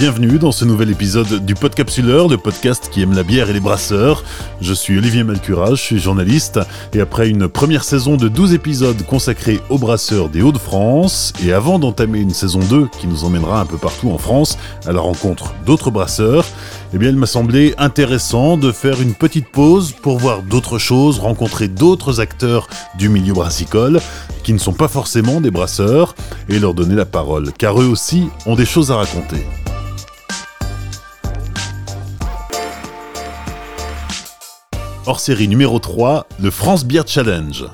Bienvenue dans ce nouvel épisode du Podcapsuleur, le podcast qui aime la bière et les brasseurs. Je suis Olivier Malcura, je suis journaliste et après une première saison de 12 épisodes consacrés aux brasseurs des Hauts-de-France et avant d'entamer une saison 2 qui nous emmènera un peu partout en France à la rencontre d'autres brasseurs, eh bien il m'a semblé intéressant de faire une petite pause pour voir d'autres choses, rencontrer d'autres acteurs du milieu brassicole qui ne sont pas forcément des brasseurs et leur donner la parole car eux aussi ont des choses à raconter. Hors série numéro 3, le France Beer Challenge.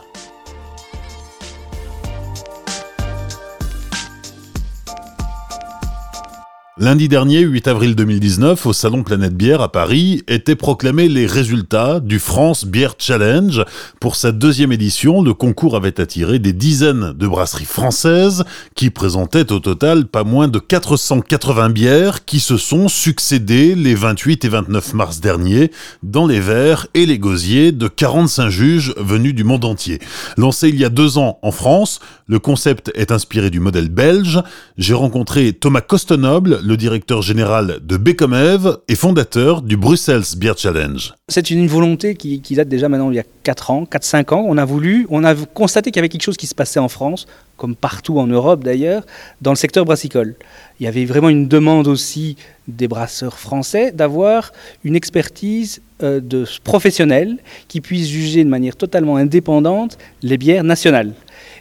Lundi dernier, 8 avril 2019, au Salon Planète Bière à Paris, étaient proclamés les résultats du France Beer Challenge. Pour sa deuxième édition, le concours avait attiré des dizaines de brasseries françaises qui présentaient au total pas moins de 480 bières qui se sont succédées les 28 et 29 mars dernier dans les verres et les gosiers de 45 juges venus du monde entier. Lancé il y a deux ans en France, le concept est inspiré du modèle belge. J'ai rencontré Thomas Costenoble, le directeur général de Becomev et fondateur du Brussels Beer Challenge. C'est une volonté qui, date déjà maintenant il y a 4 ans, 4-5 ans. On a voulu, on a constaté qu'il y avait quelque chose qui se passait en France, comme partout en Europe d'ailleurs, dans le secteur brassicole. Il y avait vraiment une demande aussi des brasseurs français d'avoir une expertise euh, de professionnels qui puisse juger de manière totalement indépendante les bières nationales.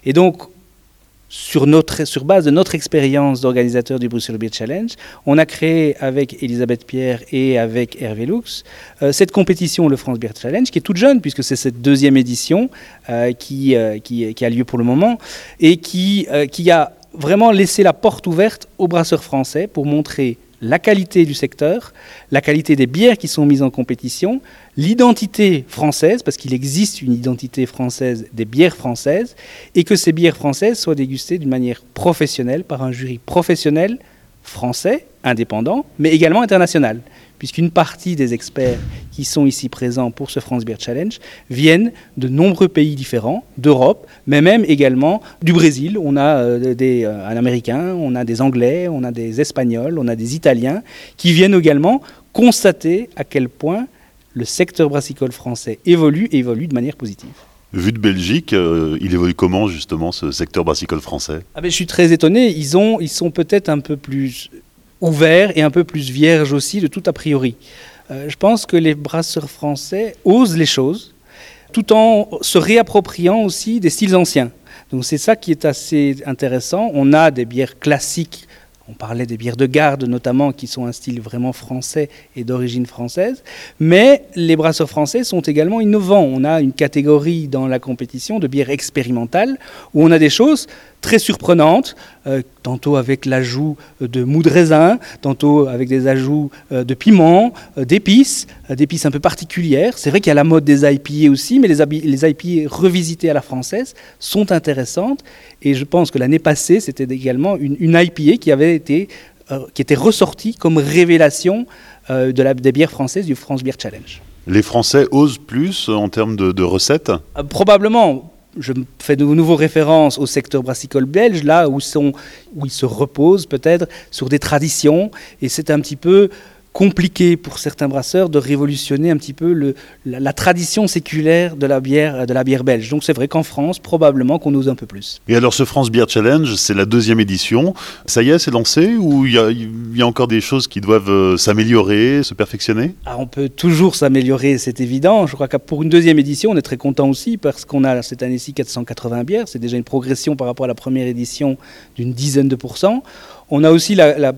Et donc, sur, notre, sur base de notre expérience d'organisateur du Bruxelles Beer Challenge, on a créé avec Elisabeth Pierre et avec Hervé Lux euh, cette compétition, le France Beer Challenge, qui est toute jeune, puisque c'est cette deuxième édition euh, qui, euh, qui, qui, a lieu pour le moment, et qui, qui a vraiment laissé la porte ouverte aux brasseurs français pour montrer la qualité du secteur, la qualité des bières qui sont mises en compétition, l'identité française, parce qu'il existe une identité française des bières françaises, et que ces bières françaises soient dégustées d'une manière professionnelle par un jury professionnel français, indépendant, mais également international puisqu'une partie des experts qui sont ici présents pour ce France Beer Challenge viennent de nombreux pays différents, d'Europe, mais même également du Brésil. On a euh, des, euh, un Américain, on a des Anglais, on a des Espagnols, on a des Italiens, qui viennent également constater à quel point le secteur brassicole français évolue et évolue de manière positive. Vu de Belgique, euh, il évolue comment justement ce secteur brassicole français? Ah ben, Je suis très étonné. Ils, ont, ils sont peut-être un peu plus ouvert et un peu plus vierge aussi de tout a priori. Euh, je pense que les brasseurs français osent les choses tout en se réappropriant aussi des styles anciens. Donc c'est ça qui est assez intéressant. On a des bières classiques on parlait des bières de garde notamment, qui sont un style vraiment français et d'origine française. Mais les brasseurs français sont également innovants. On a une catégorie dans la compétition de bières expérimentales où on a des choses très surprenantes, euh, tantôt avec l'ajout de mou de raisin, tantôt avec des ajouts euh, de piment, euh, d'épices, d'épices un peu particulières. C'est vrai qu'il y a la mode des IPA aussi, mais les, les IPA revisitées à la française sont intéressantes. Et je pense que l'année passée, c'était également une, une, IPA qui avait été qui était ressortie comme révélation de la, des bières françaises du France Beer Challenge. Les Français osent plus en termes de, de recettes? Probablement je fais de nouveau référence au secteur brassicole belge, là où, sont, où ils se reposent peut-être sur des traditions, et c'est un petit peu compliqué pour certains brasseurs de révolutionner un petit peu le, la, tradition séculaire de la bière, de la bière belge. Donc c'est vrai qu'en France, probablement qu'on ose un peu plus. Et alors ce France Beer Challenge, c'est la deuxième édition. Ça y est, c'est lancé ou il y, y, a encore des choses qui doivent euh, s'améliorer, se perfectionner? Ah, On peut toujours s'améliorer, c'est évident. Je crois que pour une deuxième édition, on est très content aussi parce qu'on a cette année-ci 480 bières. C'est déjà une progression par rapport à la première édition d'une dizaine de pourcents. On a aussi la,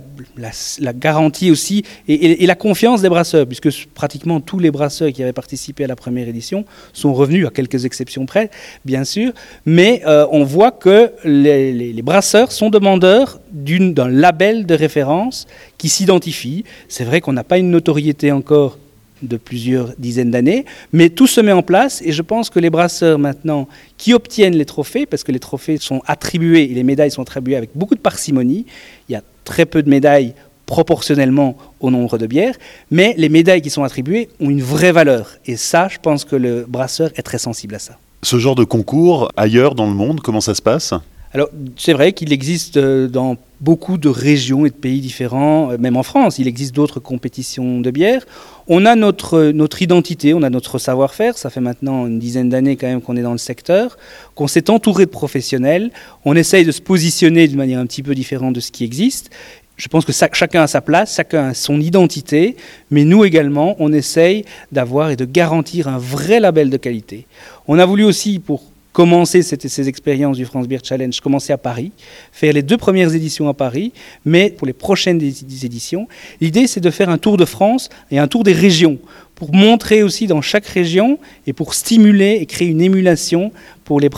garantie aussi et, la confiance des brasseurs, puisque pratiquement tous les brasseurs qui avaient participé à la première édition sont revenus, à quelques exceptions près, bien sûr, mais euh, on voit que les, les brasseurs sont demandeurs d'un label de référence qui s'identifie. C'est vrai qu'on n'a pas une notoriété encore de plusieurs dizaines d'années, mais tout se met en place et je pense que les brasseurs maintenant qui obtiennent les trophées, parce que les trophées sont attribués et les médailles sont attribuées avec beaucoup de parcimonie, il y a très peu de médailles proportionnellement au nombre de bières, mais les médailles qui sont attribuées ont une vraie valeur et ça, je pense que le brasseur est très sensible à ça. Ce genre de concours ailleurs dans le monde, comment ça se passe? Alors, c'est vrai qu'il existe euh, dans beaucoup de régions et de pays différents, euh, même en France. Il existe d'autres compétitions de bière. On a notre, notre identité, on a notre savoir-faire. Ça fait maintenant une dizaine d'années quand même qu'on est dans le secteur, qu'on s'est entouré de professionnels. On essaye de se positionner d'une manière un petit peu différente de ce qui existe. Je pense que chacun a sa place, chacun a son identité, mais nous également, on essaye d'avoir et de garantir un vrai label de qualité. On a voulu aussi, pour commencer ces expériences du France Beer Challenge, commencer à Paris, faire les deux premières éditions à Paris, mais pour les prochaines éditions, l'idée c'est de faire un tour de France et un tour des régions pour montrer aussi dans chaque région et pour stimuler et créer une émulation pour les,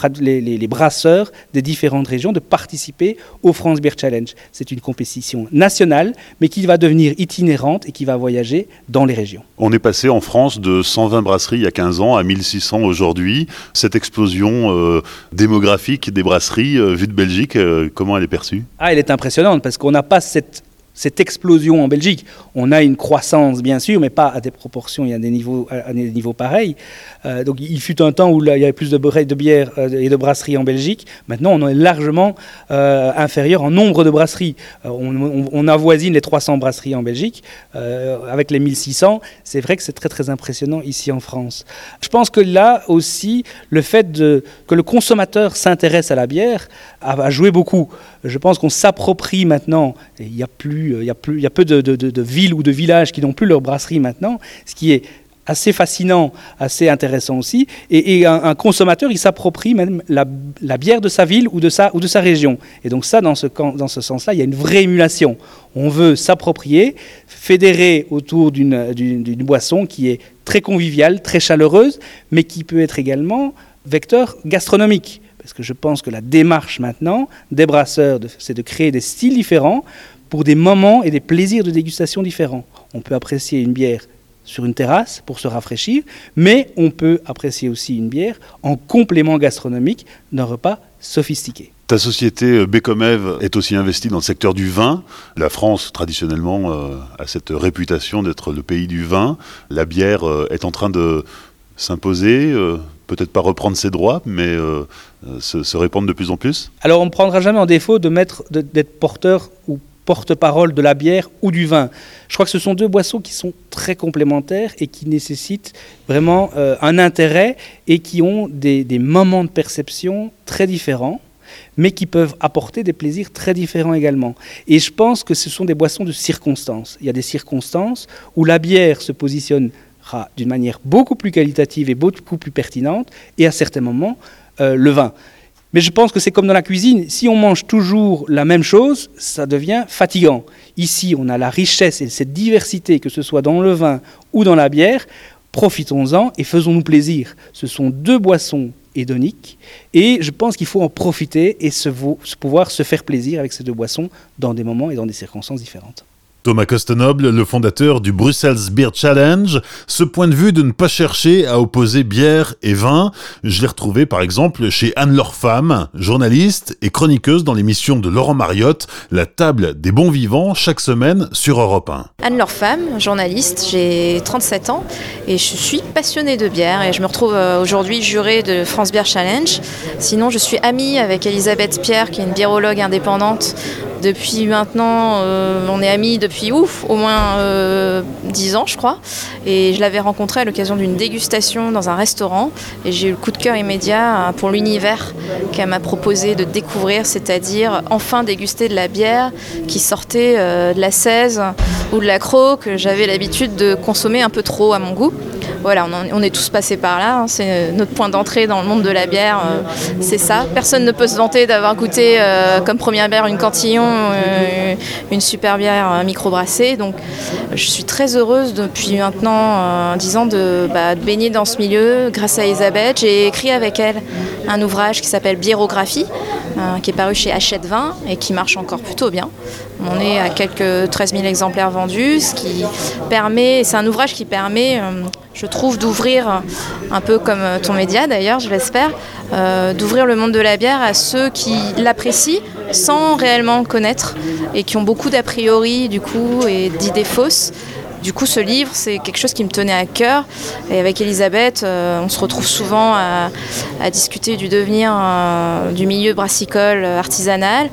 les, brasseurs des différentes régions de participer au France Beer Challenge. C'est une compétition nationale, mais qui va devenir itinérante et qui va voyager dans les régions. On est passé en France de 120 brasseries il y a 15 ans à 1600 aujourd'hui. Cette explosion euh, démographique des brasseries, euh, vue de Belgique, euh, comment elle est perçue? Ah, elle est impressionnante parce qu'on n'a pas cette cette explosion en Belgique. On a une croissance, bien sûr, mais pas à des proportions et à des niveaux, à des niveaux pareils. Euh, donc il fut un temps où il y avait plus de, de bières euh, et de brasseries en Belgique. Maintenant, on est largement euh, inférieur en nombre de brasseries. On, avoisine les 300 brasseries en Belgique. avec les 1600, c'est vrai que c'est très très impressionnant ici en France. Je pense que là aussi, le fait que le consommateur s'intéresse à la bière a, joué beaucoup. Je pense qu'on s'approprie maintenant, il y a plus, il y a plus, il y a peu de, villes ou de villages qui n'ont plus leur brasserie maintenant, ce qui est assez fascinant, assez intéressant aussi. Et, un, consommateur, il s'approprie même la, bière de sa ville ou de sa, région. Et donc ça, dans ce, dans ce sens-là, il y a une vraie émulation. On veut s'approprier, fédérer autour d'une boisson qui est très conviviale, très chaleureuse, mais qui peut être également vecteur gastronomique. Parce que je pense que la démarche maintenant des brasseurs, c'est de créer des styles différents pour des moments et des plaisirs de dégustation différents. On peut apprécier une bière sur une terrasse pour se rafraîchir, mais on peut apprécier aussi une bière en complément gastronomique d'un repas sophistiqué. Ta société euh, Becomev est aussi investie dans le secteur du vin. La France, traditionnellement, euh, a cette réputation d'être le pays du vin. La bière euh, est en train de s'imposer, peut-être pas reprendre ses droits, mais se, répandre de plus en plus Alors on ne prendra jamais en défaut de d'être porteur ou porte-parole de la bière ou du vin. Je crois que ce sont deux boissons qui sont très complémentaires et qui nécessitent vraiment euh, un intérêt et qui ont des, moments de perception très différents mais qui peuvent apporter des plaisirs très différents également. Et je pense que ce sont des boissons de circonstances. Il y a des circonstances où la bière se positionnera d'une manière beaucoup plus qualitative et beaucoup plus pertinente, et à certains moments, euh, le vin. Mais je pense que c'est comme dans la cuisine, si on mange toujours la même chose, ça devient fatigant. Ici, on a la richesse et cette diversité, que ce soit dans le vin ou dans la bière, profitons-en et faisons-nous plaisir. Ce sont deux boissons hédoniques et je pense qu'il faut en profiter et pouvoir se faire plaisir avec ces deux boissons dans des moments et dans des circonstances différentes. Thomas Costenoble, le fondateur du Brussels Beer Challenge, ce point de vue de ne pas chercher à opposer bière et vin, je l'ai retrouvé par exemple chez Anne-Laure Femme, journaliste et chroniqueuse dans l'émission de Laurent Mariotte, La table des bons vivants, chaque semaine sur Europe 1. Anne-Laure Femme, journaliste, j'ai 37 ans et je suis passionnée de bière et je me retrouve euh, aujourd'hui jurée de France Beer Challenge. Sinon, je suis amie avec Elisabeth Pierre, qui est une biérologue indépendante depuis maintenant, euh, on est amis depuis ouf, au moins euh, 10 ans je crois. Et je l'avais rencontrée à l'occasion d'une dégustation dans un restaurant. Et j'ai eu le coup de cœur immédiat euh, pour l'univers qu'elle m'a proposé de découvrir, c'est-à-dire enfin déguster de la bière qui sortait euh, de la 16 ou de la Cro que j'avais l'habitude de consommer un peu trop à mon goût voilà, on, est tous passés par là. Hein. c'est euh, notre point d'entrée dans le monde de la bière. Euh, c'est ça. Personne ne peut se vanter d'avoir goûté euh, comme première bière une cantillon, une super bière microbrassée. Donc, je suis très heureuse depuis maintenant 10 ans bah, de, baigner dans ce milieu. Grâce à Elisabeth, j'ai écrit avec elle un ouvrage qui s'appelle Biérographie, qui est paru chez Hachette 20 et qui marche encore plutôt bien. On est à quelques 13 000 exemplaires vendus, ce qui permet, c'est un ouvrage qui permet je trouve, d'ouvrir, un peu comme ton média d'ailleurs, je l'espère, euh, d'ouvrir le monde de la bière à ceux qui l'apprécient sans réellement connaître et qui ont beaucoup d'a priori du coup et d'idées fausses. Du coup, ce livre, c'est quelque chose qui me tenait à cœur. Et avec Elisabeth, euh, on se retrouve souvent à, discuter du devenir euh, du milieu brassicole artisanal.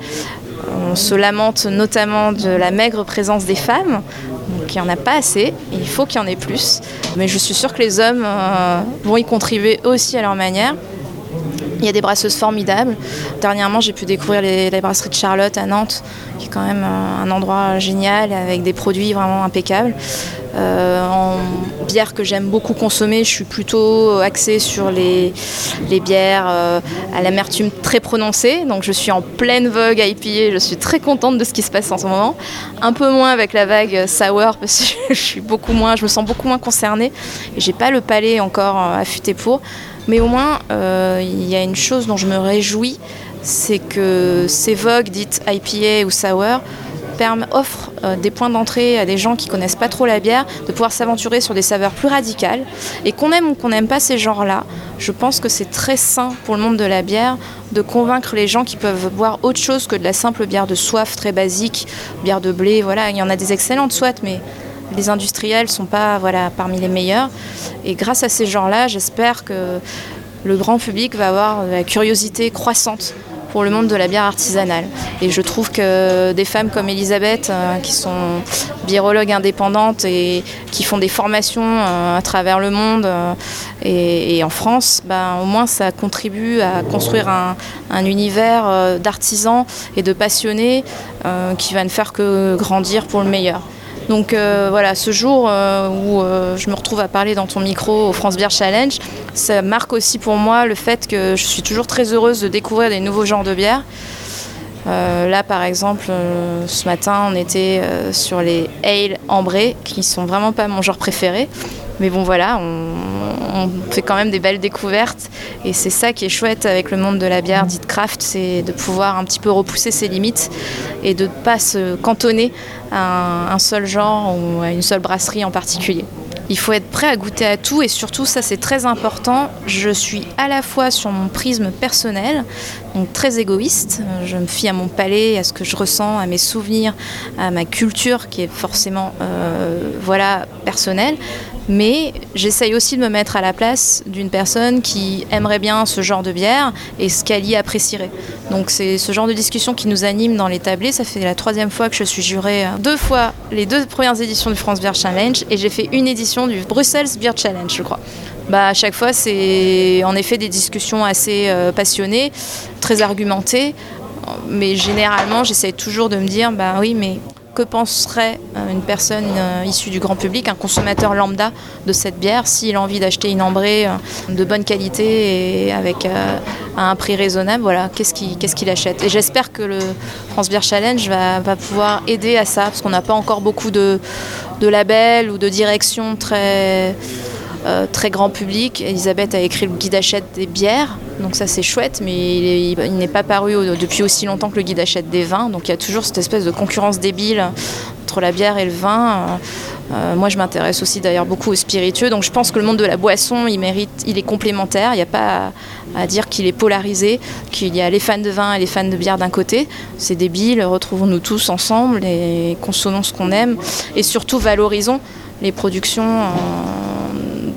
On se lamente notamment de la maigre présence des femmes. Donc il n'y en a pas assez, il faut qu'il y en ait plus. Mais je suis sûre que les hommes euh, vont y contribuer aussi à leur manière. Il y a des brasseuses formidables. Dernièrement, j'ai pu découvrir les, les, brasseries de Charlotte à Nantes, qui est quand même euh, un endroit génial avec des produits vraiment impeccables. Euh, en bière que j'aime beaucoup consommer, je suis plutôt axée sur les, bières euh, à l'amertume très prononcée. Donc je suis en pleine vogue IPA, je suis très contente de ce qui se passe en ce moment. Un peu moins avec la vague sour parce que je suis beaucoup moins, je me sens beaucoup moins concernée et j'ai pas le palais encore affûté pour. Mais au moins, euh, il y a une chose dont je me réjouis, c'est que ces vogues dites IPA ou sour offrent euh, des points d'entrée à des gens qui connaissent pas trop la bière, de pouvoir s'aventurer sur des saveurs plus radicales. Et qu'on aime ou qu'on n'aime pas ces genres-là, je pense que c'est très sain pour le monde de la bière de convaincre les gens qui peuvent boire autre chose que de la simple bière de soif très basique, bière de blé, voilà, il y en a des excellentes soit, mais les industriels sont pas voilà, parmi les meilleurs. Et grâce à ces gens-là, j'espère que le grand public va avoir la curiosité croissante pour le monde de la bière artisanale. Et je trouve que des femmes comme Elisabeth, euh, qui sont biérologues indépendantes et qui font des formations euh, à travers le monde euh, et, en France, ben, au moins ça contribue à construire un, un univers d'artisans et de passionnés qui va ne faire que grandir pour le meilleur. Donc euh, voilà, ce jour euh, où euh, je me retrouve à parler dans ton micro au France Beer Challenge, ça marque aussi pour moi le fait que je suis toujours très heureuse de découvrir des nouveaux genres de bières. Là, par exemple, ce matin, on était sur les ale ambrés, qui sont vraiment pas mon genre préféré. Mais bon, voilà, on, fait quand même des belles découvertes. Et c'est ça qui est chouette avec le monde de la bière dite craft, c'est de pouvoir un petit peu repousser ses limites et de ne pas se cantonner à un, un seul genre ou à une seule brasserie en particulier. Il faut être prêt à goûter à tout et surtout, ça c'est très important, je suis à la fois sur mon prisme personnel, donc très égoïste, je me fie à mon palais, à ce que je ressens, à mes souvenirs, à ma culture qui est forcément euh, voilà, personnelle, mais j'essaye aussi de me mettre à la place d'une personne qui aimerait bien ce genre de bière et ce qu'elle y apprécierait. Donc c'est ce genre de discussion qui nous anime dans les tablés. Ça fait la troisième fois que je suis jurée deux fois les deux premières éditions du France Beer Challenge et j'ai fait une édition du Brussels Beer Challenge, je crois. Bah, à chaque fois, c'est en effet des discussions assez euh, passionnées, très argumentées, mais généralement, j'essaie toujours de me dire, bah oui, mais que penserait euh, une personne euh, issue du grand public, un consommateur lambda de cette bière, s'il a envie d'acheter une ambrée euh, de bonne qualité et avec euh, un prix raisonnable, voilà, qu'est-ce qu'il qu qu achète. Et j'espère que le France Beer Challenge va, pouvoir aider à ça, parce qu'on n'a pas encore beaucoup de, labels ou de directions très très grand public. Elisabeth a écrit le guide achète des bières, donc ça c'est chouette, mais il n'est pas paru depuis aussi longtemps que le guide achète des vins, donc il y a toujours cette espèce de concurrence débile entre la bière et le vin. Euh, moi je m'intéresse aussi d'ailleurs beaucoup aux spiritueux, donc je pense que le monde de la boisson il mérite, il est complémentaire, il n'y a pas à, dire qu'il est polarisé, qu'il y a les fans de vin et les fans de bière d'un côté, c'est débile, retrouvons-nous tous ensemble et consommons ce qu'on aime, et surtout valorisons les productions. Euh,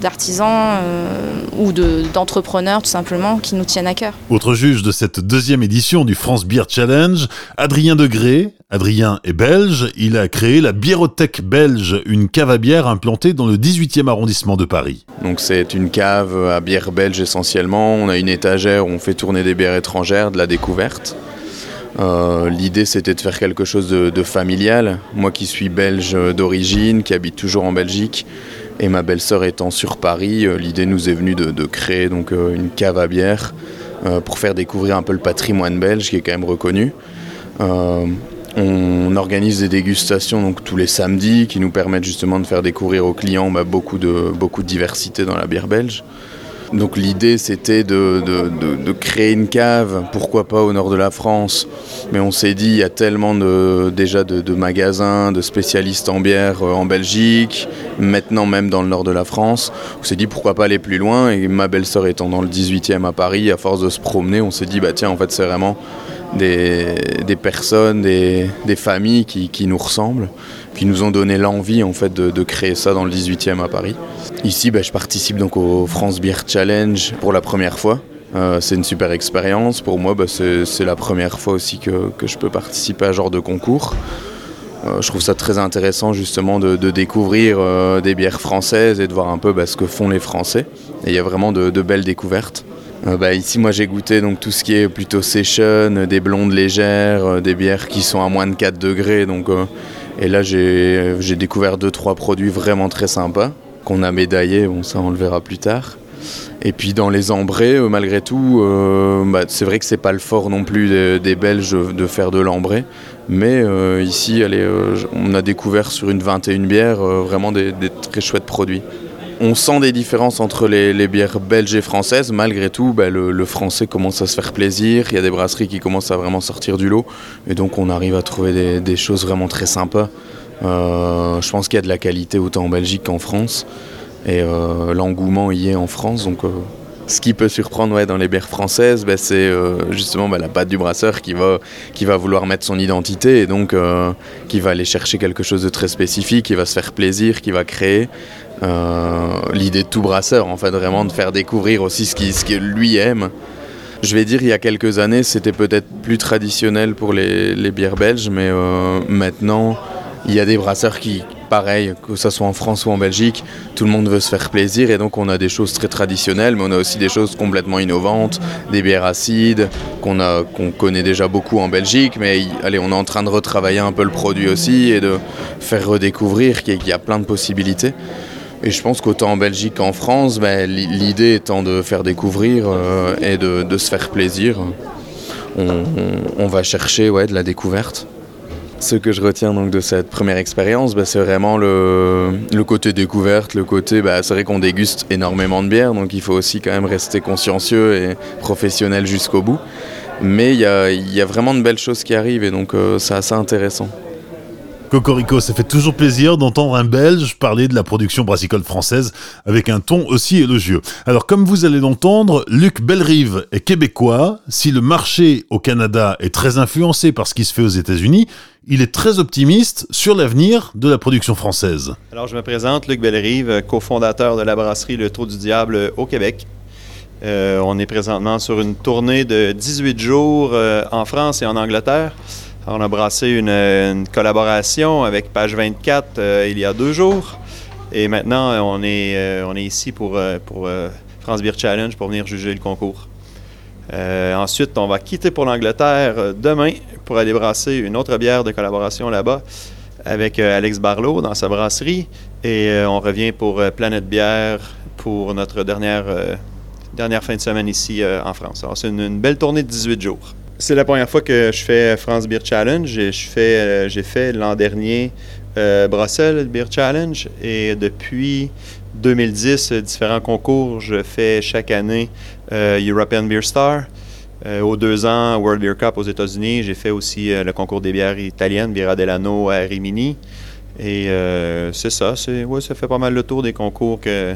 d'artisans euh, ou d'entrepreneurs de, tout simplement qui nous tiennent à cœur. Autre juge de cette deuxième édition du France Beer Challenge, Adrien Degré. Adrien est belge, il a créé la Biérothèque belge, une cave à bière implantée dans le 18e arrondissement de Paris. Donc c'est une cave à bière belge essentiellement, on a une étagère où on fait tourner des bières étrangères, de la découverte. Euh, L'idée c'était de faire quelque chose de, de, familial. Moi qui suis belge d'origine, qui habite toujours en Belgique, et ma belle-sœur étant sur Paris, euh, l'idée nous est venue de, créer donc, euh, une cave à bière euh, pour faire découvrir un peu le patrimoine belge qui est quand même reconnu. On organise des dégustations donc, tous les samedis qui nous permettent justement de faire découvrir aux clients bah, beaucoup, de, beaucoup de diversité dans la bière belge. Donc l'idée c'était de, créer une cave, pourquoi pas au nord de la France, mais on s'est dit il y a tellement déjà de, magasins, de spécialistes en bière euh, en Belgique, maintenant même dans le nord de la France, on s'est dit pourquoi pas aller plus loin. Et ma belle-sœur étant dans le 18e à Paris, à force de se promener, on s'est dit bah tiens en fait c'est vraiment des, personnes, des, familles qui nous ressemblent qui nous ont donné l'envie en fait de, créer ça dans le 18e à Paris. Ici, bah, je participe donc au France Beer Challenge pour la première fois. c'est une super expérience. Pour moi, bah, c'est la première fois aussi que, je peux participer à ce genre de concours. je trouve ça très intéressant justement de, découvrir des bières françaises et de voir un peu bah, ce que font les Français. Et il y a vraiment de, belles découvertes. Ici, moi, j'ai goûté donc tout ce qui est plutôt session, des blondes légères, des bières qui sont à moins de 4 degrés. Donc, et là, j'ai découvert deux trois produits vraiment très sympas qu'on a médaillés. Bon, ça, on le verra plus tard. Et puis dans les ambrés, euh, malgré tout, euh, bah, c'est vrai que c'est pas le fort non plus des, Belges de faire de l'ambré. Mais euh, ici, on a découvert sur une 21 bières vraiment des, très chouettes produits. On sent des différences entre les, bières belges et françaises. Malgré tout, bah, le, français commence à se faire plaisir. Il y a des brasseries qui commencent à vraiment sortir du lot. Et donc on arrive à trouver des, choses vraiment très sympas. je pense qu'il y a de la qualité autant en Belgique qu'en France. Et euh, l'engouement y est en France. Donc, euh, ce qui peut surprendre dans les bières françaises, bah, c'est euh, justement bah, la patte du brasseur qui va vouloir mettre son identité et donc qui va aller chercher quelque chose de très spécifique, qui va se faire plaisir, qui va créer. L'idée de tout brasseur, en fait, vraiment de faire découvrir aussi ce qu'il lui aime. Je vais dire, il y a quelques années, c'était peut-être plus traditionnel pour les, bières belges, mais maintenant, il y a des brasseurs qui, pareil, que ce soit en France ou en Belgique, tout le monde veut se faire plaisir et donc on a des choses très traditionnelles, mais on a aussi des choses complètement innovantes, des bières acides qu'on qu'on connaît déjà beaucoup en Belgique, mais allez, on est en train de retravailler un peu le produit aussi et de faire redécouvrir qu'il y a plein de possibilités. Et je pense qu'autant en Belgique qu'en France, ben, l'idée étant de faire découvrir euh, et de, se faire plaisir, on, va chercher ouais, de la découverte. Ce que je retiens donc de cette première expérience, bah, c'est vraiment le, côté découverte, le côté, bah, c'est vrai qu'on déguste énormément de bière, donc il faut aussi quand même rester consciencieux et professionnel jusqu'au bout. Mais il y a, vraiment de belles choses qui arrivent et donc euh, c'est assez intéressant. Cocorico, ça fait toujours plaisir d'entendre un Belge parler de la production brassicole française avec un ton aussi élogieux. Alors comme vous allez l'entendre, Luc Bellerive est québécois. Si le marché au Canada est très influencé par ce qui se fait aux États-Unis, il est très optimiste sur l'avenir de la production française. Alors je me présente, Luc Bellerive, cofondateur de la brasserie Le Trou du Diable au Québec. Euh, on est présentement sur une tournée de 18 jours euh, en France et en Angleterre on a brassé une, collaboration avec Page 24 euh, il y a deux jours. Et maintenant, on est, euh, ici pour, euh, France Beer Challenge pour venir juger le concours. ensuite, on va quitter pour l'Angleterre demain pour aller brasser une autre bière de collaboration là-bas avec Alex Barlow dans sa brasserie. Et on revient pour Planète Bière pour notre dernière, fin de semaine ici en France. C'est une belle tournée de 18 jours. C'est la première fois que je fais France Beer Challenge. Je fais, euh, j'ai fait l'an dernier euh, Bruxelles Beer Challenge et depuis 2010, différents concours. Je fais chaque année euh, European Beer Star. aux deux ans, World Beer Cup aux États-Unis. J'ai fait aussi le concours des bières italiennes, Birra Delano à Rimini. Et c'est ça. Ouais, ça fait pas mal le tour des concours que,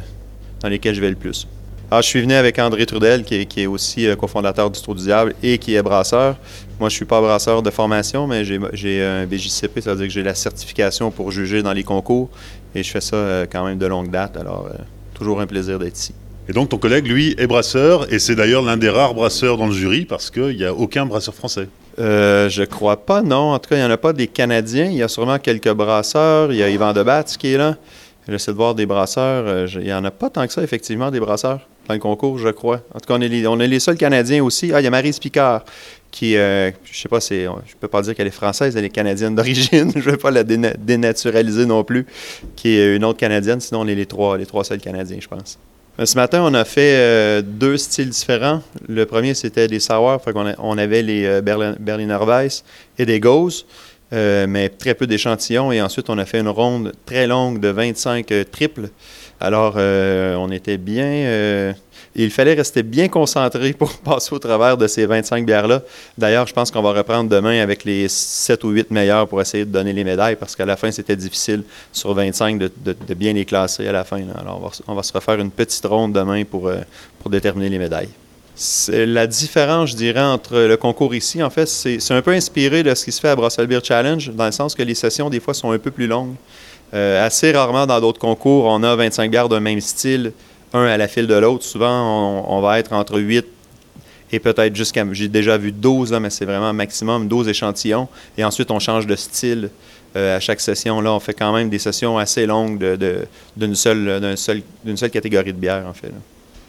dans lesquels je vais le plus. Ah, je suis venu avec André Trudel, qui est, aussi euh, cofondateur du Trou du Diable et qui est brasseur. Moi, je suis pas brasseur de formation, mais j'ai un BJCP, ça veut dire que j'ai la certification pour juger dans les concours. Et je fais ça euh, quand même de longue date. Alors, euh, toujours un plaisir d'être ici. Et donc, ton collègue, lui, est brasseur, et c'est d'ailleurs l'un des rares brasseurs dans le jury, parce qu'il n'y a aucun brasseur français. Euh, je crois pas, non. En tout cas, il n'y en a pas des Canadiens. Il y a sûrement quelques brasseurs. Il y a Yvan Debatz qui est là. J'essaie de voir des brasseurs. il n'y en a pas tant que ça, effectivement, des brasseurs dans le concours, je crois. En tout cas, on est les, on est les seuls Canadiens aussi. Ah, il y a Marie Picard, qui, euh, je sais pas, c'est, je peux pas dire qu'elle est française, elle est canadienne d'origine. je vais pas la dénaturaliser non plus, qui est une autre Canadienne. Sinon, on est les trois, les trois seuls Canadiens, je pense. Euh, ce matin, on a fait euh, deux styles différents. Le premier, c'était des sour. on, avait les Berliner Weiss et des Gauss, mais très peu d'échantillons. Et ensuite, on a fait une ronde très longue de 25 triples. Alors, euh, on était bien. Euh, il fallait rester bien concentré pour passer au travers de ces 25 bières-là. D'ailleurs, je pense qu'on va reprendre demain avec les 7 ou 8 meilleurs pour essayer de donner les médailles parce qu'à la fin, c'était difficile sur 25 de, bien les classer à la fin. Alors, on va, se refaire une petite ronde demain pour, euh, pour déterminer les médailles. La différence, je dirais, entre le concours ici, en fait, c'est un peu inspiré de ce qui se fait à Brussels Beer Challenge, dans le sens que les sessions, des fois, sont un peu plus longues. Euh, assez rarement dans d'autres concours, on a 25 bières d'un même style, un à la file de l'autre. Souvent, on, va être entre 8 et peut-être jusqu'à, j'ai déjà vu 12, mais c'est vraiment maximum 12 échantillons. Et ensuite, on change de style à chaque session. Là, on fait quand même des sessions assez longues de, d'une, seule, seul, d'une seule catégorie de bière, en fait.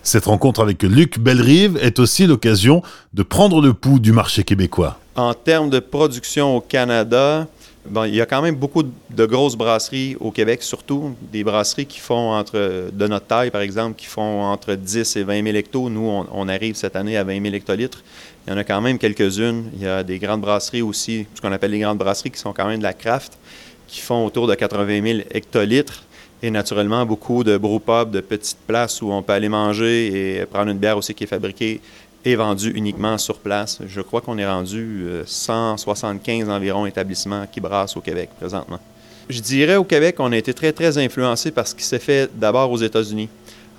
Cette rencontre avec Luc Bellerive est aussi l'occasion de prendre le pouls du marché québécois. En termes de production au Canada, Bon, il y a quand même beaucoup de grosses brasseries au Québec, surtout des brasseries qui font entre, de notre taille par exemple, qui font entre 10 et 20 000 hectos. Nous, on, arrive cette année à 20 000 hectolitres. Il y en a quand même quelques-unes. Il y a des grandes brasseries aussi, ce qu'on appelle les grandes brasseries, qui sont quand même de la craft, qui font autour de 80 000 hectolitres. Et naturellement, beaucoup de brewpubs, de petites places où on peut aller manger et prendre une bière aussi qui est fabriquée est vendu uniquement sur place. Je crois qu'on est rendu 175 euh, environ établissements qui brassent au Québec présentement. Je dirais au Québec, on a été très, très influencé par ce qui s'est fait d'abord aux États-Unis.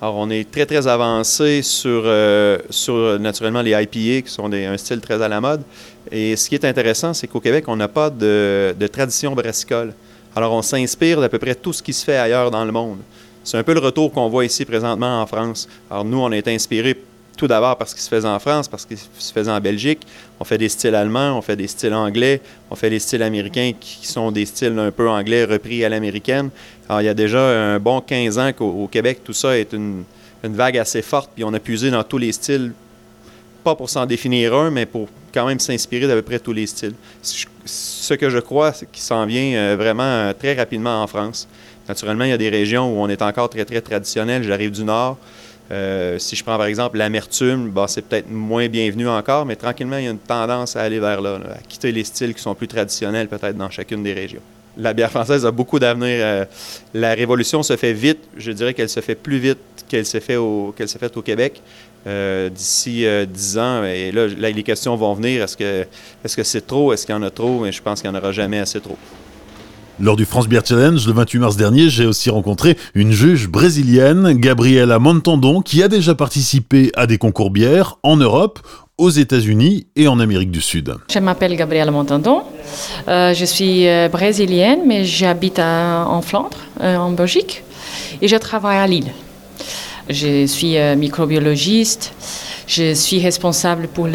Alors, on est très, très avancé sur, euh, sur naturellement, les IPA, qui sont un style très à la mode. Et ce qui est intéressant, c'est qu'au Québec, on n'a pas de, de, tradition brassicole. Alors, on s'inspire d'à peu près tout ce qui se fait ailleurs dans le monde. C'est un peu le retour qu'on voit ici présentement en France. Alors, nous, on a été inspirés tout d'abord parce qu'il se faisait en France, parce qu'il se faisait en Belgique. On fait des styles allemands, on fait des styles anglais, on fait des styles américains qui sont des styles un peu anglais repris à l'américaine. Alors, il y a déjà un bon 15 ans qu'au Québec, tout ça est une, vague assez forte, puis on a puisé dans tous les styles, pas pour s'en définir un, mais pour quand même s'inspirer d'à peu près tous les styles. Ce que je crois, c'est qu'il s'en vient euh, vraiment euh, très rapidement en France. Naturellement, il y a des régions où on est encore très, très traditionnel. J'arrive du Nord. Euh, si je prends par exemple l'amertume, bah, c'est peut-être moins bienvenu encore, mais tranquillement, il y a une tendance à aller vers là, à quitter les styles qui sont plus traditionnels peut-être dans chacune des régions. La bière française a beaucoup d'avenir. Euh, la révolution se fait vite. Je dirais qu'elle se fait plus vite qu'elle s'est faite au, au Québec. Euh, d'ici dix ans, et là, les questions vont venir. Est-ce que, est-ce que c'est trop? Est-ce qu'il y en a trop? Mais je pense qu'il n'y en aura jamais assez trop. Lors du France Beer Challenge, le 28 mars dernier, j'ai aussi rencontré une juge brésilienne, Gabriela Montandon, qui a déjà participé à des concours bières en Europe, aux États-Unis et en Amérique du Sud. Je m'appelle Gabriela Montandon. Euh, je suis euh, brésilienne, mais j'habite en Flandre, euh, en Belgique, et je travaille à Lille. Je suis microbiologiste. Je suis responsable pour,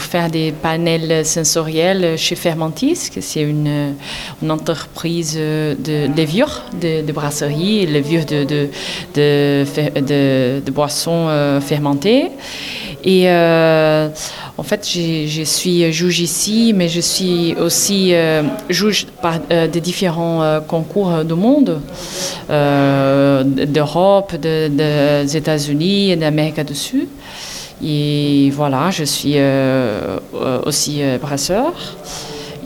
faire des panels sensoriels chez Fermentis, que c'est une, entreprise de levure, de, de brasserie, levure de boissons euh, fermentées. Et euh, en fait, je suis juge ici, mais je suis aussi euh, juge par, des différents concours du monde, d'Europe, des États-Unis et d'Amérique du Sud. Et voilà, je suis euh, euh, aussi euh, brasseur.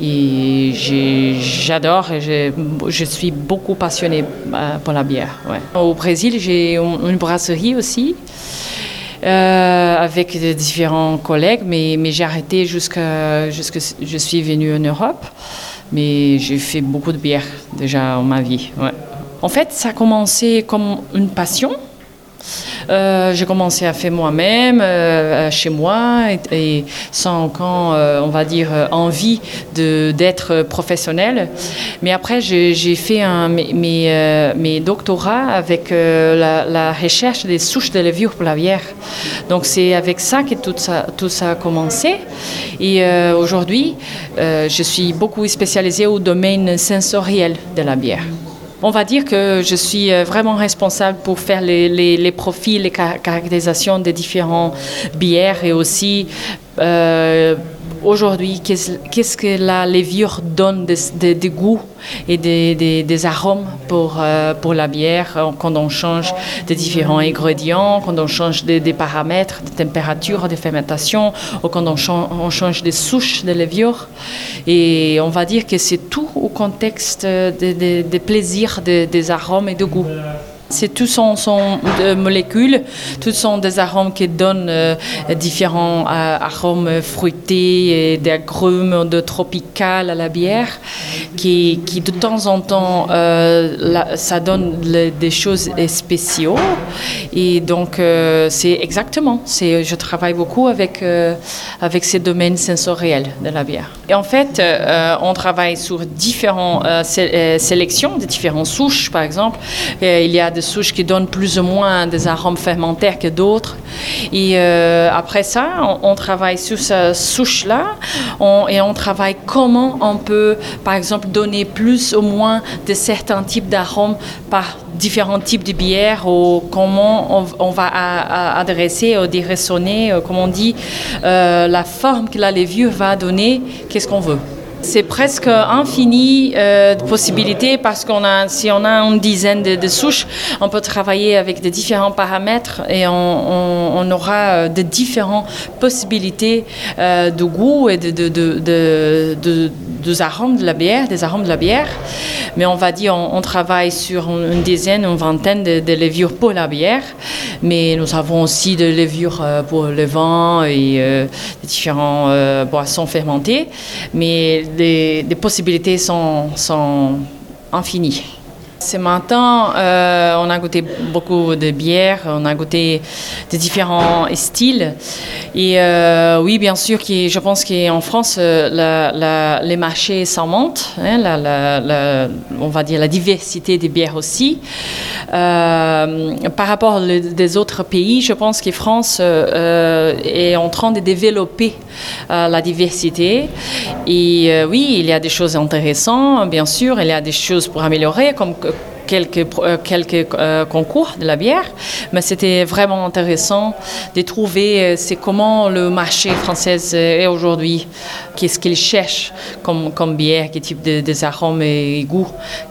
Et j'adore, je, suis beaucoup passionnée pour la bière. Au Brésil, j'ai une brasserie aussi. avec différents collègues, mais, mais j'ai arrêté jusqu'à jusqu je suis venue en Europe. Mais j'ai fait beaucoup de bière déjà en ma vie. En fait, ça a commencé comme une passion. Euh, j'ai commencé à faire moi-même, euh, chez moi, et, sans aucun, euh, on va dire, envie d'être professionnel. Mais après, j'ai fait mes, mes, doctorats avec la, recherche des souches de levure pour la bière. Donc c'est avec ça que tout ça, tout ça a commencé. Et aujourd'hui, je suis beaucoup spécialisée au domaine sensoriel de la bière. On va dire que je suis euh, vraiment responsable pour faire les, les, profils, les caractérisations des différents bières et aussi euh, aujourd'hui, qu'est-ce que la levure donne des de, goûts et des, des, arômes pour, euh, pour la bière euh, quand on change des différents ingrédients, quand on change des, paramètres de température, de fermentation, ou quand on, change des souches de levure. Et on va dire que c'est tout au contexte des plaisirs des arômes et de goûts. C'est tout son, de molécules, tout sont des arômes qui donnent euh, différents euh, arômes fruités d'agrumes de tropical à la bière, qui, de temps en temps, euh, ça donne des choses spéciaux. Et donc, c'est exactement, c'est, je travaille beaucoup avec, avec ces domaines sensoriels de la bière. Et en fait, on travaille sur différentes sélections, de différentes souches, par exemple. il y a souches qui donnent plus ou moins des arômes fermentaires que d'autres. Et après ça, on, travaille sur cette souche-là et on travaille comment on peut, par exemple, donner plus ou moins de certains types d'arômes par différents types de bières ou comment on, va adresser ou déressonner, comme on dit, la forme que la levure va donner, qu'est-ce qu'on veut. C'est presque infini euh, de possibilités parce qu'on a, si on a une dizaine de, souches, on peut travailler avec de différents paramètres et on, aura euh, de différentes possibilités euh, de goût et de, des arômes de la bière, des arômes de la bière. Mais on va dire, on, travaille sur une dizaine, une vingtaine de, levures pour la bière. Mais nous avons aussi des levures pour le vin et différentes boissons fermentées. Mais les, possibilités sont infinies. Ce matin, euh, on a goûté beaucoup de bières, on a goûté de différents styles. Et euh, oui, bien sûr, je pense qu'en France, euh, les marchés s'augmentent, hein, on va dire la diversité des bières aussi. par rapport aux autres pays, je pense que France est en train de développer la diversité. Et oui, il y a des choses intéressantes, bien sûr, il y a des choses pour améliorer, comme quelques, euh, euh, concours de la bière, mais c'était vraiment intéressant de trouver euh, c'est comment le marché français est aujourd'hui, qu'est-ce qu'il cherche comme, bière, quel type de arômes et goûts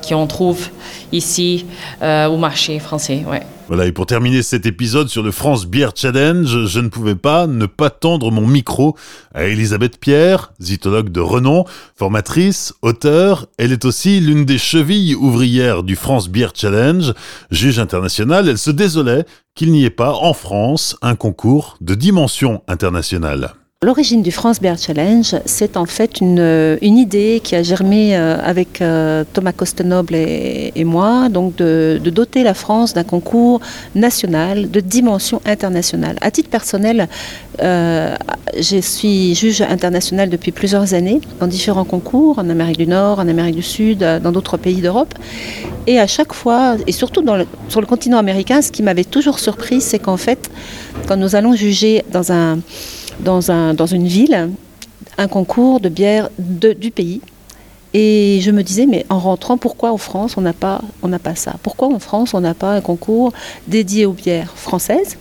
qu'on trouve ici au marché français. Ouais. Voilà, et pour terminer cet épisode sur le France Beer Challenge, je ne pouvais pas ne pas tendre mon micro à Elisabeth Pierre, zytologue de renom, formatrice, auteur. Elle est aussi l'une des chevilles ouvrières du France Beer Challenge. Juge internationale, elle se désolait qu'il n'y ait pas en France un concours de dimension internationale. L'origine du France Bear Challenge, c'est en fait une, une, idée qui a germé euh, avec euh, Thomas Costenoble et, et, moi, donc de, de, doter la France d'un concours national de dimension internationale. À titre personnel, euh, je suis juge international depuis plusieurs années dans différents concours en Amérique du Nord, en Amérique du Sud, dans d'autres pays d'Europe. Et à chaque fois, et surtout dans le, sur le continent américain, ce qui m'avait toujours surpris, c'est qu'en fait, quand nous allons juger dans un dans, un, dans une ville un concours de bière du pays. Et je me disais, mais en rentrant, pourquoi en France on n'a pas, pas ça? Pourquoi en France on n'a pas un concours dédié aux bières françaises,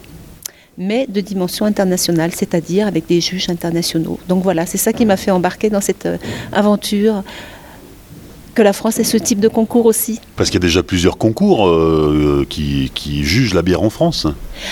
mais de dimension internationale, c'est-à-dire avec des juges internationaux? Donc voilà, c'est ça qui m'a fait embarquer dans cette euh, aventure que la France ait ce type de concours aussi. Parce qu'il y a déjà plusieurs concours euh, qui, qui, jugent la bière en France.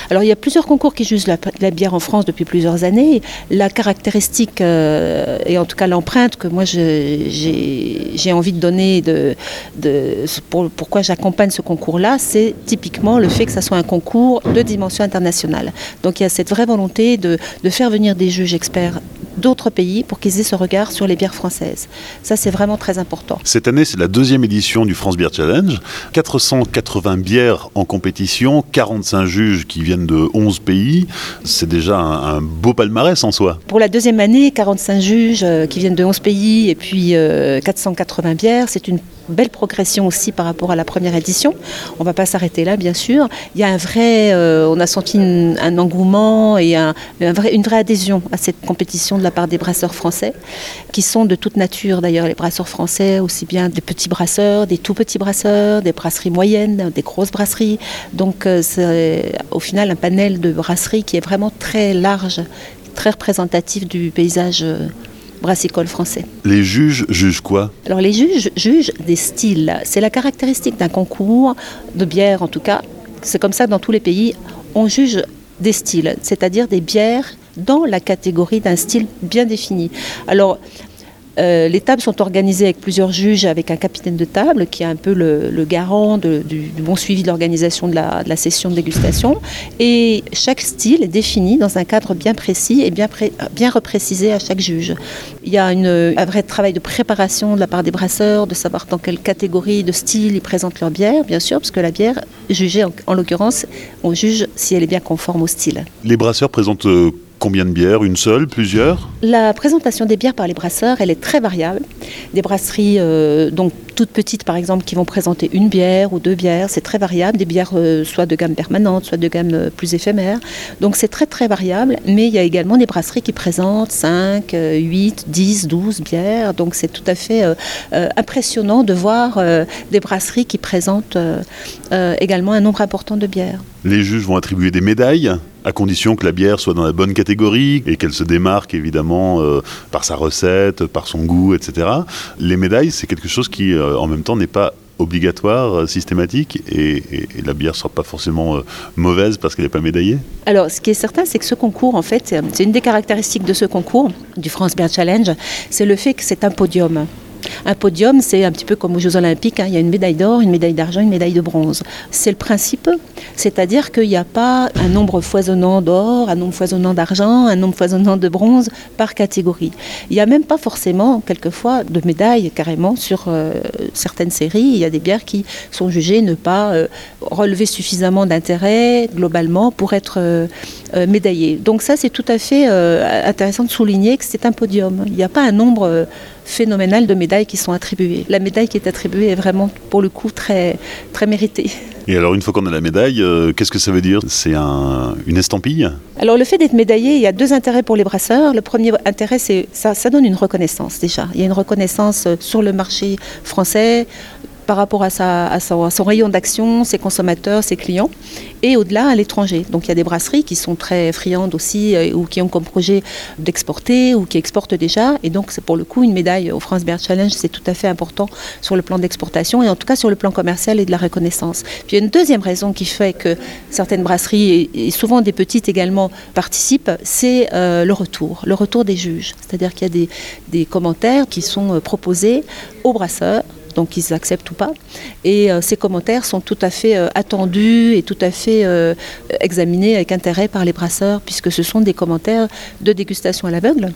Alors il y a plusieurs concours qui jugent la, bière en France depuis plusieurs années. La caractéristique, euh, et en tout cas l'empreinte que moi j'ai envie de donner, de, de pour, pourquoi j'accompagne ce concours-là, c'est typiquement le fait que ça soit un concours de dimension internationale. Donc il y a cette vraie volonté de, de faire venir des juges experts d'autres pays pour qu'ils aient ce regard sur les bières françaises. Ça, c'est vraiment très important. Cette année, c'est la deuxième édition du France Beer Challenge. 480 bières en compétition, 45 juges qui viennent de 11 pays. C'est déjà un, beau palmarès en soi. Pour la deuxième année, 45 juges euh, qui viennent de 11 pays et puis 480 euh, bières, c'est une belle progression aussi par rapport à la première édition. On ne va pas s'arrêter là, bien sûr. Il y a un vrai, euh, on a senti un engouement et une vraie adhésion à cette compétition de la part des brasseurs français, qui sont de toute nature d'ailleurs, les brasseurs français, aussi bien des petits brasseurs, des tout petits brasseurs, des brasseries moyennes, des grosses brasseries. Donc euh, c'est au final un panel de brasseries qui est vraiment très large, très représentatif du paysage euh, brassicole français. Les juges jugent quoi? Alors les juges jugent des styles. C'est la caractéristique d'un concours de bière en tout cas. C'est comme ça dans tous les pays. On juge des styles, c'est-à-dire des bières dans la catégorie d'un style bien défini. Alors, euh, les tables sont organisées avec plusieurs juges, avec un capitaine de table qui est un peu le, garant du, bon suivi de l'organisation de la, session de dégustation. Et chaque style est défini dans un cadre bien précis et bien, reprécisé à chaque juge. Il y a un vrai travail de préparation de la part des brasseurs, de savoir dans quelle catégorie de style ils présentent leur bière, bien sûr, parce que la bière, jugée en, l'occurrence, on juge si elle est bien conforme au style. Les brasseurs présentent euh, Combien de bières Une seule Plusieurs La présentation des bières par les brasseurs, elle est très variable. Des brasseries euh, donc toutes petites, par exemple, qui vont présenter une bière ou deux bières, c'est très variable. Des bières euh, soit de gamme permanente, soit de gamme euh, plus éphémère. Donc c'est très très variable. Mais il y a également des brasseries qui présentent 5, 8, 10, 12 bières. Donc c'est tout à fait impressionnant de voir des brasseries qui présentent également un nombre important de bières. Les juges vont attribuer des médailles à condition que la bière soit dans la bonne catégorie et qu'elle se démarque évidemment euh, par sa recette, par son goût, etc. Les médailles, c'est quelque chose qui euh, en même temps n'est pas obligatoire, euh, systématique, et, la bière ne sera pas forcément mauvaise parce qu'elle n'est pas médaillée Alors, ce qui est certain, c'est que ce concours, en fait, c'est une des caractéristiques de ce concours, du France Beer Challenge, c'est le fait que c'est un podium. Un podium, c'est un petit peu comme aux Jeux Olympiques, hein. il y a une médaille d'or, une médaille d'argent, une médaille de bronze. C'est le principe, c'est-à-dire qu'il n'y a pas un nombre foisonnant d'or, un nombre foisonnant d'argent, un nombre foisonnant de bronze par catégorie. Il n'y a même pas forcément, quelquefois, de médailles carrément sur euh, certaines séries. Il y a des bières qui sont jugées ne pas euh, relever suffisamment d'intérêt globalement pour être euh, médaillées. Donc ça, c'est tout à fait intéressant de souligner que c'est un podium. Il n'y a pas un nombre phénoménal de médailles qui sont attribuées. La médaille qui est attribuée est vraiment, pour le coup, très, très méritée. Et alors, une fois qu'on a la médaille, euh, qu'est-ce que ça veut dire? C'est un, une estampille? Alors, le fait d'être médaillé, il y a deux intérêts pour les brasseurs. Le premier intérêt, c'est ça, ça donne une reconnaissance déjà. Il y a une reconnaissance sur le marché français, par rapport à, son, rayon d'action, ses consommateurs, ses clients, et au-delà à l'étranger. Donc il y a des brasseries qui sont très friandes aussi, euh, ou qui ont comme projet d'exporter, ou qui exportent déjà, et donc c'est pour le coup une médaille au France Beer Challenge, c'est tout à fait important sur le plan d'exportation, et en tout cas sur le plan commercial et de la reconnaissance. Puis il y a une deuxième raison qui fait que certaines brasseries, et, souvent des petites également, participent, c'est euh, le retour, le retour des juges. C'est-à-dire qu'il y a des, des commentaires qui sont euh, proposés aux brasseurs donc ils acceptent ou pas. Et euh, ces commentaires sont tout à fait euh, attendus et tout à fait euh, examinés avec intérêt par les brasseurs, puisque ce sont des commentaires de dégustation à l'aveugle,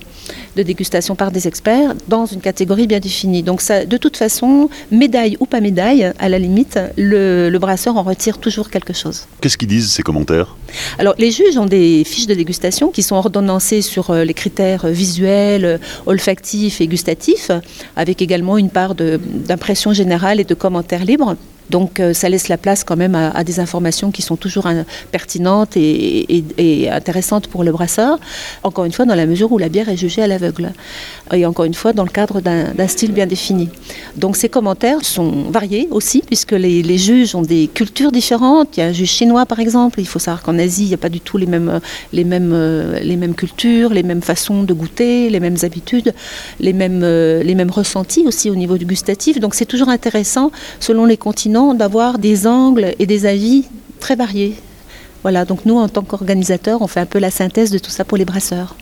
de dégustation par des experts, dans une catégorie bien définie. Donc ça, de toute façon, médaille ou pas médaille, à la limite, le, le brasseur en retire toujours quelque chose. Qu'est-ce qu'ils disent ces commentaires? Alors les juges ont des fiches de dégustation qui sont ordonnancées sur les critères visuels, olfactifs et gustatifs, avec également une part d'impression générale et de commentaires libres. Donc euh, ça laisse la place quand même à, des informations qui sont toujours pertinentes et, intéressantes pour le brasseur. Encore une fois, dans la mesure où la bière est jugée à l'aveugle. Et encore une fois, dans le cadre d'un style bien défini. Donc ces commentaires sont variés aussi, puisque les, juges ont des cultures différentes. Il y a un juge chinois, par exemple. Il faut savoir qu'en Asie, il n'y a pas du tout les mêmes, les, mêmes, les mêmes cultures, les mêmes façons de goûter, les mêmes habitudes, les mêmes, les mêmes ressentis aussi au niveau du gustatif. Donc c'est toujours intéressant, selon les continents, d'avoir des angles et des avis très variés. Voilà, donc nous, en tant qu'organisateurs, on fait un peu la synthèse de tout ça pour les brasseurs.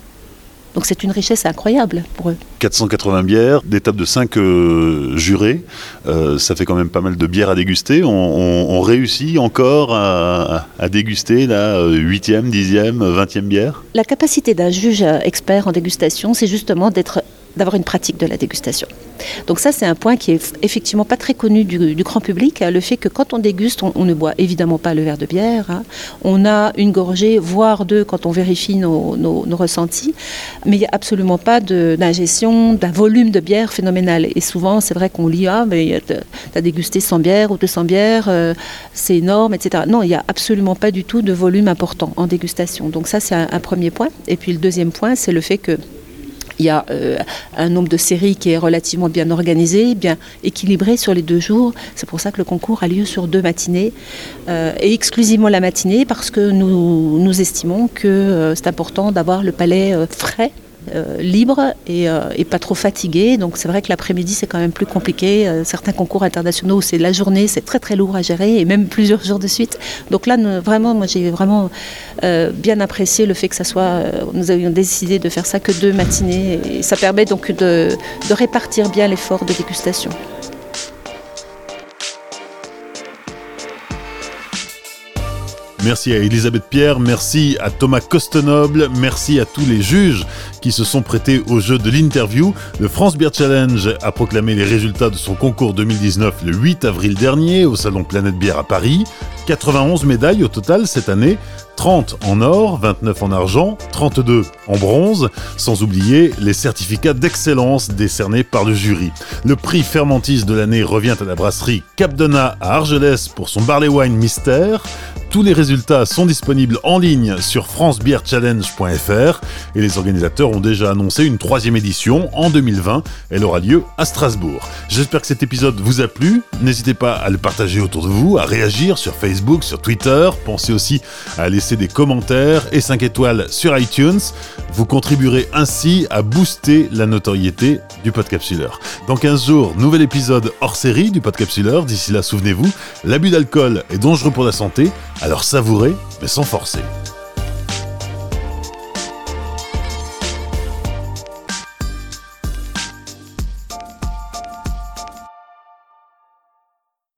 Donc c'est une richesse incroyable pour eux. 480 bières, des tables de 5 euh, jurés, euh, ça fait quand même pas mal de bières à déguster. On, réussit encore à, à, déguster la 8e, 10e, 20e bière? La capacité d'un juge expert en dégustation, c'est justement d'être d'avoir une pratique de la dégustation. Donc ça, c'est un point qui est effectivement pas très connu du, grand public, le fait que quand on déguste, on, ne boit évidemment pas le verre de bière, hein. on a une gorgée, voire deux quand on vérifie nos, ressentis, mais il n'y a absolument pas d'ingestion d'un volume de bière phénoménal. Et souvent, c'est vrai qu'on lit, ah, mais tu as dégusté 100 bières ou 200 bières, euh, c'est énorme, etc. Non, il n'y a absolument pas du tout de volume important en dégustation. Donc ça, c'est un premier point. Et puis le deuxième point, c'est le fait que il y a euh, un nombre de séries qui est relativement bien organisé, bien équilibré sur les deux jours. C'est pour ça que le concours a lieu sur deux matinées euh, et exclusivement la matinée parce que nous, estimons que euh, c'est important d'avoir le palais frais libre euh, et, pas trop fatigué. Donc c'est vrai que l'après-midi c'est quand même plus compliqué. Euh, certains concours internationaux c'est la journée, c'est très très lourd à gérer et même plusieurs jours de suite. Donc là vraiment, moi j'ai vraiment bien apprécié le fait que ça soit. nous avions décidé de faire ça que deux matinées et ça permet donc de répartir bien l'effort de dégustation. Merci à Elisabeth Pierre, merci à Thomas Costenoble, merci à tous les juges qui se sont prêtés au jeu de l'interview. Le France Beer Challenge a proclamé les résultats de son concours 2019 le 8 avril dernier au Salon Planète Bière à Paris. 91 médailles au total cette année, 30 en or, 29 en argent, 32 en bronze, sans oublier les certificats d'excellence décernés par le jury. Le prix Fermentis de l'année revient à la brasserie Capdena à Argelès pour son Barley Wine Mystère. Tous les résultats sont disponibles en ligne sur francebeerchallenge.fr et les organisateurs ont déjà annoncé une troisième édition en 2020. Elle aura lieu à Strasbourg. J'espère que cet épisode vous a plu. N'hésitez pas à le partager autour de vous, à réagir sur Facebook, sur Twitter. Pensez aussi à laisser des commentaires et 5 étoiles sur iTunes. Vous contribuerez ainsi à booster la notoriété du Podcapsuleur. Dans 15 jours, nouvel épisode hors série du Podcapsuleur. D'ici là, souvenez-vous, l'abus d'alcool est dangereux pour la santé. Alors savourez, mais sans forcer.